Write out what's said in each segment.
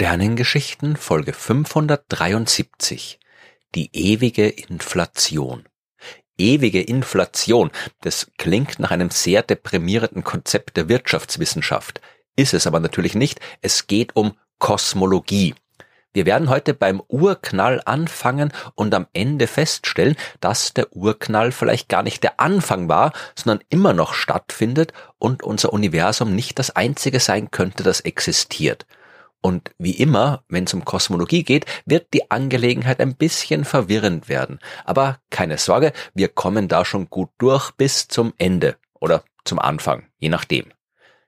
Sternengeschichten Folge 573 Die ewige Inflation. Ewige Inflation, das klingt nach einem sehr deprimierenden Konzept der Wirtschaftswissenschaft, ist es aber natürlich nicht, es geht um Kosmologie. Wir werden heute beim Urknall anfangen und am Ende feststellen, dass der Urknall vielleicht gar nicht der Anfang war, sondern immer noch stattfindet und unser Universum nicht das einzige sein könnte, das existiert. Und wie immer, wenn es um Kosmologie geht, wird die Angelegenheit ein bisschen verwirrend werden. Aber keine Sorge, wir kommen da schon gut durch bis zum Ende oder zum Anfang, je nachdem.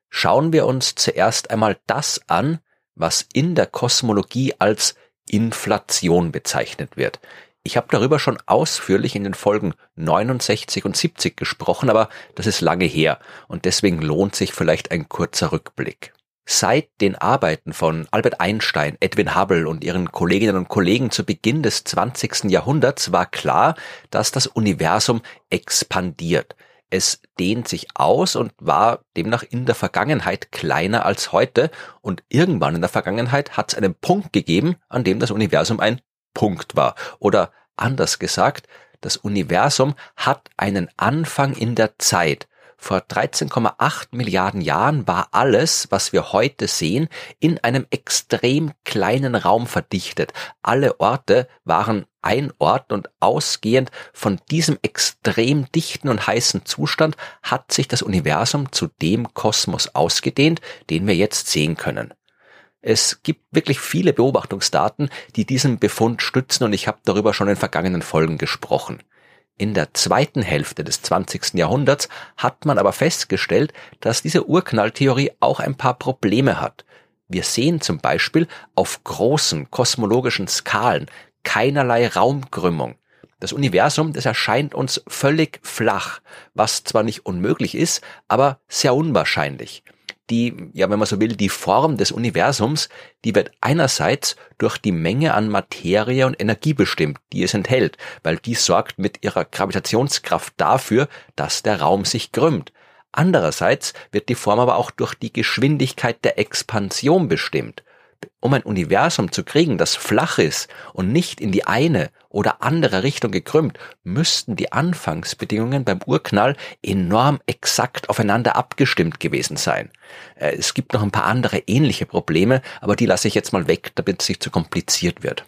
Schauen wir uns zuerst einmal das an, was in der Kosmologie als Inflation bezeichnet wird. Ich habe darüber schon ausführlich in den Folgen 69 und 70 gesprochen, aber das ist lange her und deswegen lohnt sich vielleicht ein kurzer Rückblick. Seit den Arbeiten von Albert Einstein, Edwin Hubble und ihren Kolleginnen und Kollegen zu Beginn des 20. Jahrhunderts war klar, dass das Universum expandiert. Es dehnt sich aus und war demnach in der Vergangenheit kleiner als heute und irgendwann in der Vergangenheit hat es einen Punkt gegeben, an dem das Universum ein Punkt war. Oder anders gesagt, das Universum hat einen Anfang in der Zeit vor 13,8 Milliarden Jahren war alles, was wir heute sehen, in einem extrem kleinen Raum verdichtet. Alle Orte waren ein Ort und ausgehend von diesem extrem dichten und heißen Zustand hat sich das Universum zu dem Kosmos ausgedehnt, den wir jetzt sehen können. Es gibt wirklich viele Beobachtungsdaten, die diesen Befund stützen und ich habe darüber schon in vergangenen Folgen gesprochen. In der zweiten Hälfte des 20. Jahrhunderts hat man aber festgestellt, dass diese Urknalltheorie auch ein paar Probleme hat. Wir sehen zum Beispiel auf großen kosmologischen Skalen keinerlei Raumkrümmung. Das Universum, das erscheint uns völlig flach, was zwar nicht unmöglich ist, aber sehr unwahrscheinlich die, ja, wenn man so will, die Form des Universums, die wird einerseits durch die Menge an Materie und Energie bestimmt, die es enthält, weil die sorgt mit ihrer Gravitationskraft dafür, dass der Raum sich krümmt. Andererseits wird die Form aber auch durch die Geschwindigkeit der Expansion bestimmt um ein Universum zu kriegen, das flach ist und nicht in die eine oder andere Richtung gekrümmt, müssten die Anfangsbedingungen beim Urknall enorm exakt aufeinander abgestimmt gewesen sein. Äh, es gibt noch ein paar andere ähnliche Probleme, aber die lasse ich jetzt mal weg, damit es nicht zu kompliziert wird.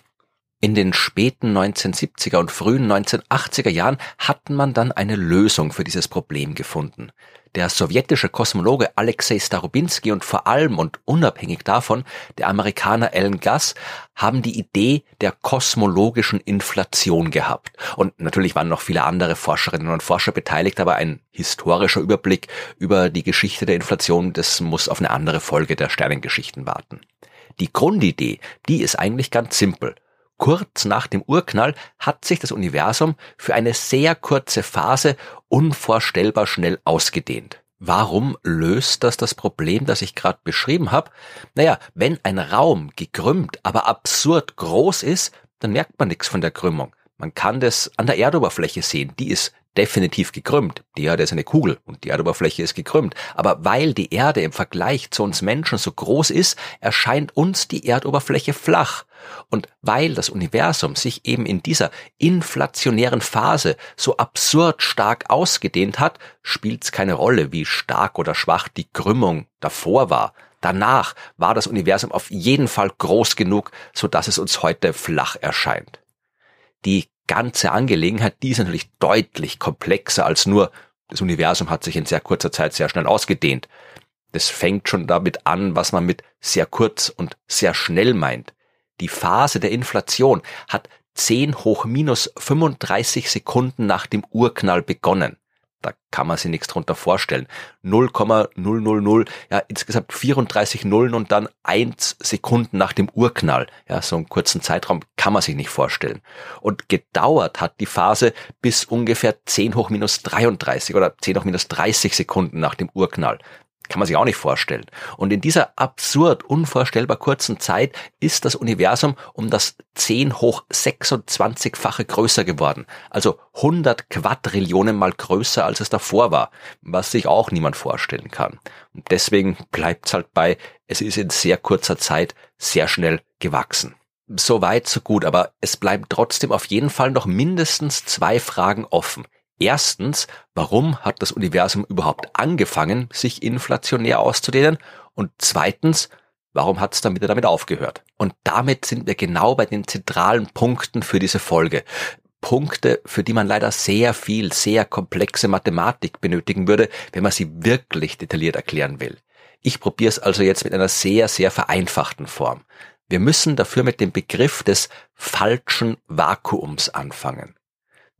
In den späten 1970er und frühen 1980er Jahren hat man dann eine Lösung für dieses Problem gefunden. Der sowjetische Kosmologe Alexei Starobinski und vor allem und unabhängig davon der Amerikaner Alan Guss haben die Idee der kosmologischen Inflation gehabt. Und natürlich waren noch viele andere Forscherinnen und Forscher beteiligt, aber ein historischer Überblick über die Geschichte der Inflation, das muss auf eine andere Folge der Sternengeschichten warten. Die Grundidee, die ist eigentlich ganz simpel. Kurz nach dem Urknall hat sich das Universum für eine sehr kurze Phase unvorstellbar schnell ausgedehnt. Warum löst das das Problem, das ich gerade beschrieben habe? Naja, wenn ein Raum gekrümmt, aber absurd groß ist, dann merkt man nichts von der Krümmung. Man kann das an der Erdoberfläche sehen, die ist definitiv gekrümmt. Die Erde ist eine Kugel und die Erdoberfläche ist gekrümmt. Aber weil die Erde im Vergleich zu uns Menschen so groß ist, erscheint uns die Erdoberfläche flach. Und weil das Universum sich eben in dieser inflationären Phase so absurd stark ausgedehnt hat, spielt es keine Rolle, wie stark oder schwach die Krümmung davor war. Danach war das Universum auf jeden Fall groß genug, so dass es uns heute flach erscheint. Die ganze Angelegenheit, die ist natürlich deutlich komplexer als nur, das Universum hat sich in sehr kurzer Zeit sehr schnell ausgedehnt. Das fängt schon damit an, was man mit sehr kurz und sehr schnell meint. Die Phase der Inflation hat 10 hoch minus 35 Sekunden nach dem Urknall begonnen. Da kann man sich nichts drunter vorstellen. 0,000, ja, insgesamt 34 Nullen und dann 1 Sekunden nach dem Urknall. Ja, so einen kurzen Zeitraum kann man sich nicht vorstellen. Und gedauert hat die Phase bis ungefähr 10 hoch minus 33 oder 10 hoch minus 30 Sekunden nach dem Urknall. Kann man sich auch nicht vorstellen. Und in dieser absurd unvorstellbar kurzen Zeit ist das Universum um das 10 hoch 26-fache größer geworden. Also 100 Quadrillionen mal größer, als es davor war. Was sich auch niemand vorstellen kann. Und deswegen bleibt es halt bei, es ist in sehr kurzer Zeit sehr schnell gewachsen. So weit, so gut, aber es bleiben trotzdem auf jeden Fall noch mindestens zwei Fragen offen. Erstens, warum hat das Universum überhaupt angefangen, sich inflationär auszudehnen? Und zweitens, warum hat es dann wieder damit aufgehört? Und damit sind wir genau bei den zentralen Punkten für diese Folge. Punkte, für die man leider sehr viel, sehr komplexe Mathematik benötigen würde, wenn man sie wirklich detailliert erklären will. Ich probiere es also jetzt mit einer sehr, sehr vereinfachten Form. Wir müssen dafür mit dem Begriff des falschen Vakuums anfangen.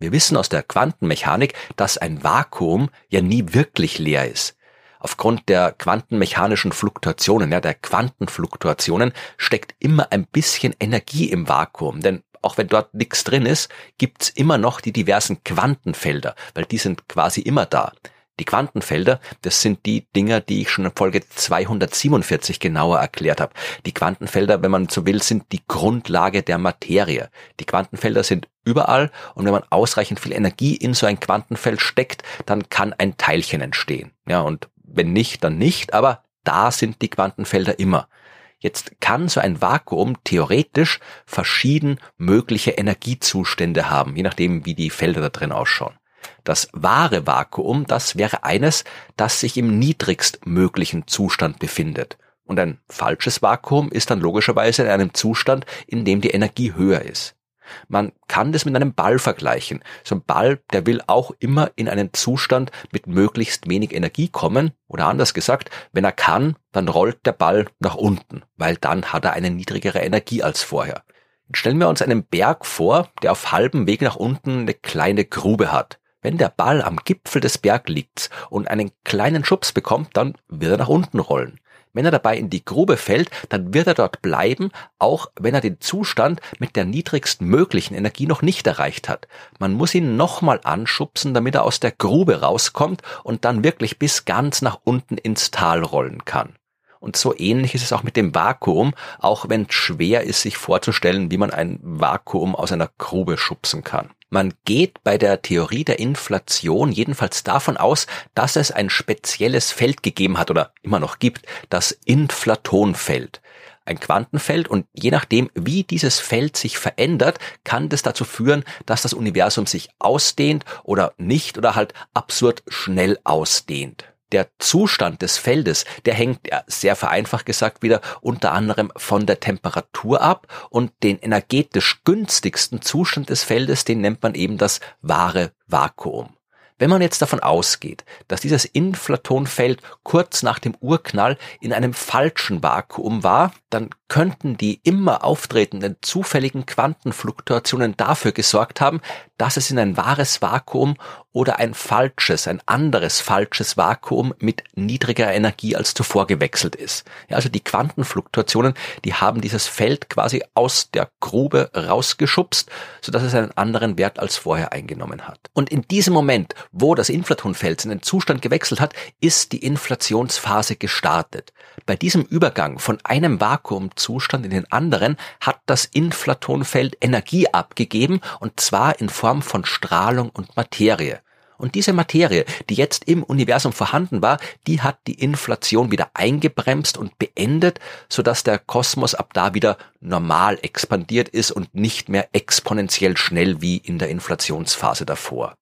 Wir wissen aus der Quantenmechanik, dass ein Vakuum ja nie wirklich leer ist. Aufgrund der quantenmechanischen Fluktuationen, ja, der Quantenfluktuationen, steckt immer ein bisschen Energie im Vakuum, denn auch wenn dort nichts drin ist, gibt's immer noch die diversen Quantenfelder, weil die sind quasi immer da. Die Quantenfelder, das sind die Dinger, die ich schon in Folge 247 genauer erklärt habe. Die Quantenfelder, wenn man so will, sind die Grundlage der Materie. Die Quantenfelder sind überall und wenn man ausreichend viel Energie in so ein Quantenfeld steckt, dann kann ein Teilchen entstehen. Ja, und wenn nicht, dann nicht, aber da sind die Quantenfelder immer. Jetzt kann so ein Vakuum theoretisch verschieden mögliche Energiezustände haben, je nachdem, wie die Felder da drin ausschauen. Das wahre Vakuum, das wäre eines, das sich im niedrigstmöglichen Zustand befindet. Und ein falsches Vakuum ist dann logischerweise in einem Zustand, in dem die Energie höher ist. Man kann das mit einem Ball vergleichen. So ein Ball, der will auch immer in einen Zustand mit möglichst wenig Energie kommen. Oder anders gesagt, wenn er kann, dann rollt der Ball nach unten, weil dann hat er eine niedrigere Energie als vorher. Stellen wir uns einen Berg vor, der auf halbem Weg nach unten eine kleine Grube hat. Wenn der Ball am Gipfel des Berg liegt und einen kleinen Schubs bekommt, dann wird er nach unten rollen. Wenn er dabei in die Grube fällt, dann wird er dort bleiben, auch wenn er den Zustand mit der niedrigsten möglichen Energie noch nicht erreicht hat. Man muss ihn nochmal anschubsen, damit er aus der Grube rauskommt und dann wirklich bis ganz nach unten ins Tal rollen kann. Und so ähnlich ist es auch mit dem Vakuum, auch wenn es schwer ist, sich vorzustellen, wie man ein Vakuum aus einer Grube schubsen kann. Man geht bei der Theorie der Inflation jedenfalls davon aus, dass es ein spezielles Feld gegeben hat oder immer noch gibt, das Inflatonfeld. Ein Quantenfeld und je nachdem, wie dieses Feld sich verändert, kann das dazu führen, dass das Universum sich ausdehnt oder nicht oder halt absurd schnell ausdehnt der Zustand des Feldes, der hängt sehr vereinfacht gesagt wieder unter anderem von der Temperatur ab und den energetisch günstigsten Zustand des Feldes, den nennt man eben das wahre Vakuum. Wenn man jetzt davon ausgeht, dass dieses Inflatonfeld kurz nach dem Urknall in einem falschen Vakuum war, dann könnten die immer auftretenden zufälligen Quantenfluktuationen dafür gesorgt haben, dass es in ein wahres Vakuum oder ein falsches, ein anderes falsches Vakuum mit niedriger Energie als zuvor gewechselt ist. Ja, also die Quantenfluktuationen, die haben dieses Feld quasi aus der Grube rausgeschubst, sodass es einen anderen Wert als vorher eingenommen hat. Und in diesem Moment, wo das Inflatonfeld in den Zustand gewechselt hat, ist die Inflationsphase gestartet. Bei diesem Übergang von einem Vakuumzustand in den anderen hat das Inflatonfeld Energie abgegeben und zwar in Form von Strahlung und Materie. Und diese Materie, die jetzt im Universum vorhanden war, die hat die Inflation wieder eingebremst und beendet, sodass der Kosmos ab da wieder normal expandiert ist und nicht mehr exponentiell schnell wie in der Inflationsphase davor.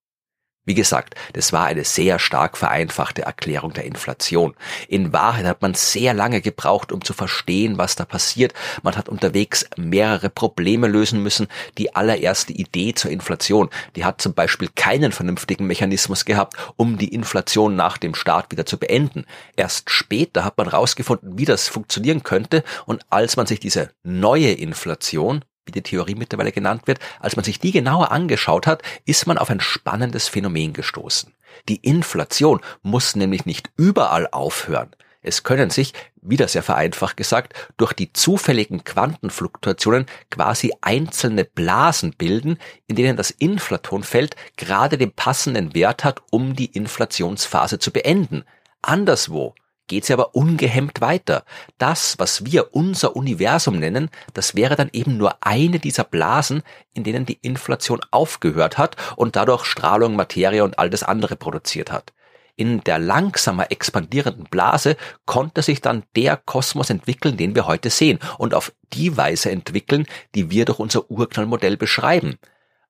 Wie gesagt, das war eine sehr stark vereinfachte Erklärung der Inflation. In Wahrheit hat man sehr lange gebraucht, um zu verstehen, was da passiert. Man hat unterwegs mehrere Probleme lösen müssen. Die allererste Idee zur Inflation, die hat zum Beispiel keinen vernünftigen Mechanismus gehabt, um die Inflation nach dem Start wieder zu beenden. Erst später hat man herausgefunden, wie das funktionieren könnte und als man sich diese neue Inflation, wie die Theorie mittlerweile genannt wird, als man sich die genauer angeschaut hat, ist man auf ein spannendes Phänomen gestoßen. Die Inflation muss nämlich nicht überall aufhören. Es können sich, wieder sehr vereinfacht gesagt, durch die zufälligen Quantenfluktuationen quasi einzelne Blasen bilden, in denen das Inflatonfeld gerade den passenden Wert hat, um die Inflationsphase zu beenden. Anderswo geht sie aber ungehemmt weiter. Das, was wir unser Universum nennen, das wäre dann eben nur eine dieser Blasen, in denen die Inflation aufgehört hat und dadurch Strahlung, Materie und all das andere produziert hat. In der langsamer expandierenden Blase konnte sich dann der Kosmos entwickeln, den wir heute sehen und auf die Weise entwickeln, die wir durch unser Urknallmodell beschreiben.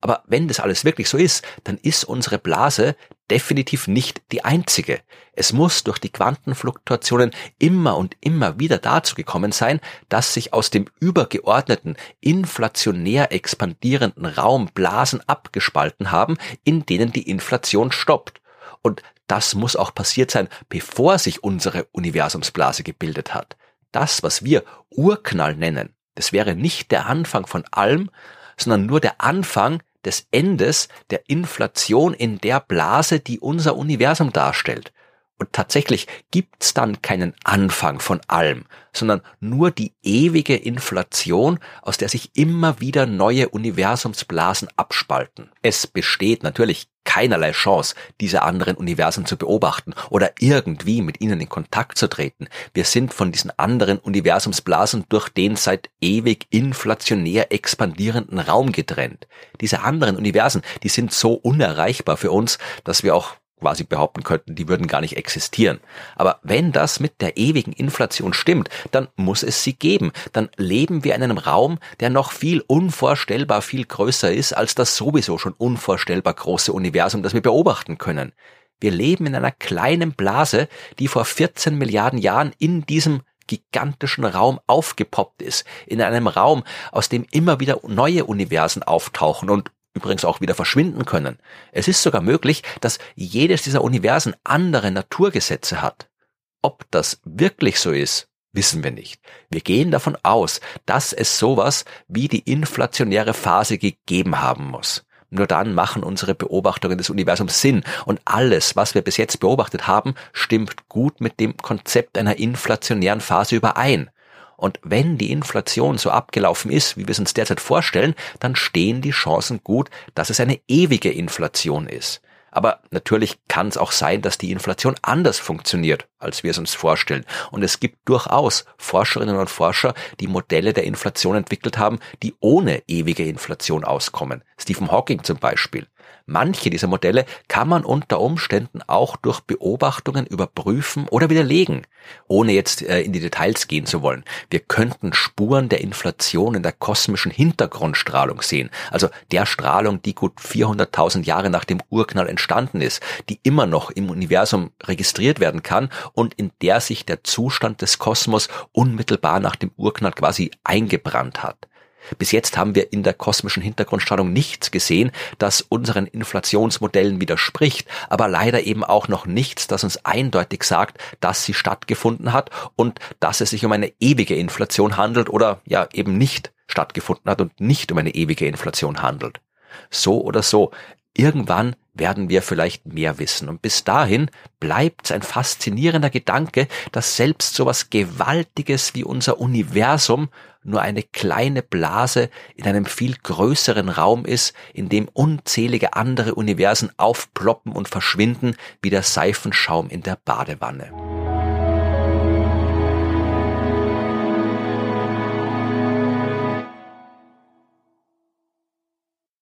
Aber wenn das alles wirklich so ist, dann ist unsere Blase definitiv nicht die einzige. Es muss durch die Quantenfluktuationen immer und immer wieder dazu gekommen sein, dass sich aus dem übergeordneten, inflationär expandierenden Raum Blasen abgespalten haben, in denen die Inflation stoppt. Und das muss auch passiert sein, bevor sich unsere Universumsblase gebildet hat. Das, was wir Urknall nennen, das wäre nicht der Anfang von allem, sondern nur der Anfang des Endes der Inflation in der Blase, die unser Universum darstellt. Und tatsächlich gibt's dann keinen Anfang von allem, sondern nur die ewige Inflation, aus der sich immer wieder neue Universumsblasen abspalten. Es besteht natürlich keinerlei Chance, diese anderen Universen zu beobachten oder irgendwie mit ihnen in Kontakt zu treten. Wir sind von diesen anderen Universumsblasen durch den seit ewig inflationär expandierenden Raum getrennt. Diese anderen Universen, die sind so unerreichbar für uns, dass wir auch quasi behaupten könnten, die würden gar nicht existieren. Aber wenn das mit der ewigen Inflation stimmt, dann muss es sie geben. Dann leben wir in einem Raum, der noch viel unvorstellbar viel größer ist als das sowieso schon unvorstellbar große Universum, das wir beobachten können. Wir leben in einer kleinen Blase, die vor 14 Milliarden Jahren in diesem gigantischen Raum aufgepoppt ist, in einem Raum, aus dem immer wieder neue Universen auftauchen und übrigens auch wieder verschwinden können. Es ist sogar möglich, dass jedes dieser Universen andere Naturgesetze hat. Ob das wirklich so ist, wissen wir nicht. Wir gehen davon aus, dass es sowas wie die inflationäre Phase gegeben haben muss. Nur dann machen unsere Beobachtungen des Universums Sinn und alles, was wir bis jetzt beobachtet haben, stimmt gut mit dem Konzept einer inflationären Phase überein. Und wenn die Inflation so abgelaufen ist, wie wir es uns derzeit vorstellen, dann stehen die Chancen gut, dass es eine ewige Inflation ist. Aber natürlich kann es auch sein, dass die Inflation anders funktioniert, als wir es uns vorstellen. Und es gibt durchaus Forscherinnen und Forscher, die Modelle der Inflation entwickelt haben, die ohne ewige Inflation auskommen. Stephen Hawking zum Beispiel. Manche dieser Modelle kann man unter Umständen auch durch Beobachtungen überprüfen oder widerlegen, ohne jetzt äh, in die Details gehen zu wollen. Wir könnten Spuren der Inflation in der kosmischen Hintergrundstrahlung sehen, also der Strahlung, die gut 400.000 Jahre nach dem Urknall entstanden ist, die immer noch im Universum registriert werden kann und in der sich der Zustand des Kosmos unmittelbar nach dem Urknall quasi eingebrannt hat. Bis jetzt haben wir in der kosmischen Hintergrundstrahlung nichts gesehen, das unseren Inflationsmodellen widerspricht, aber leider eben auch noch nichts, das uns eindeutig sagt, dass sie stattgefunden hat und dass es sich um eine ewige Inflation handelt oder ja eben nicht stattgefunden hat und nicht um eine ewige Inflation handelt. So oder so, irgendwann werden wir vielleicht mehr wissen. Und bis dahin bleibt ein faszinierender Gedanke, dass selbst so was Gewaltiges wie unser Universum nur eine kleine Blase in einem viel größeren Raum ist, in dem unzählige andere Universen aufploppen und verschwinden wie der Seifenschaum in der Badewanne.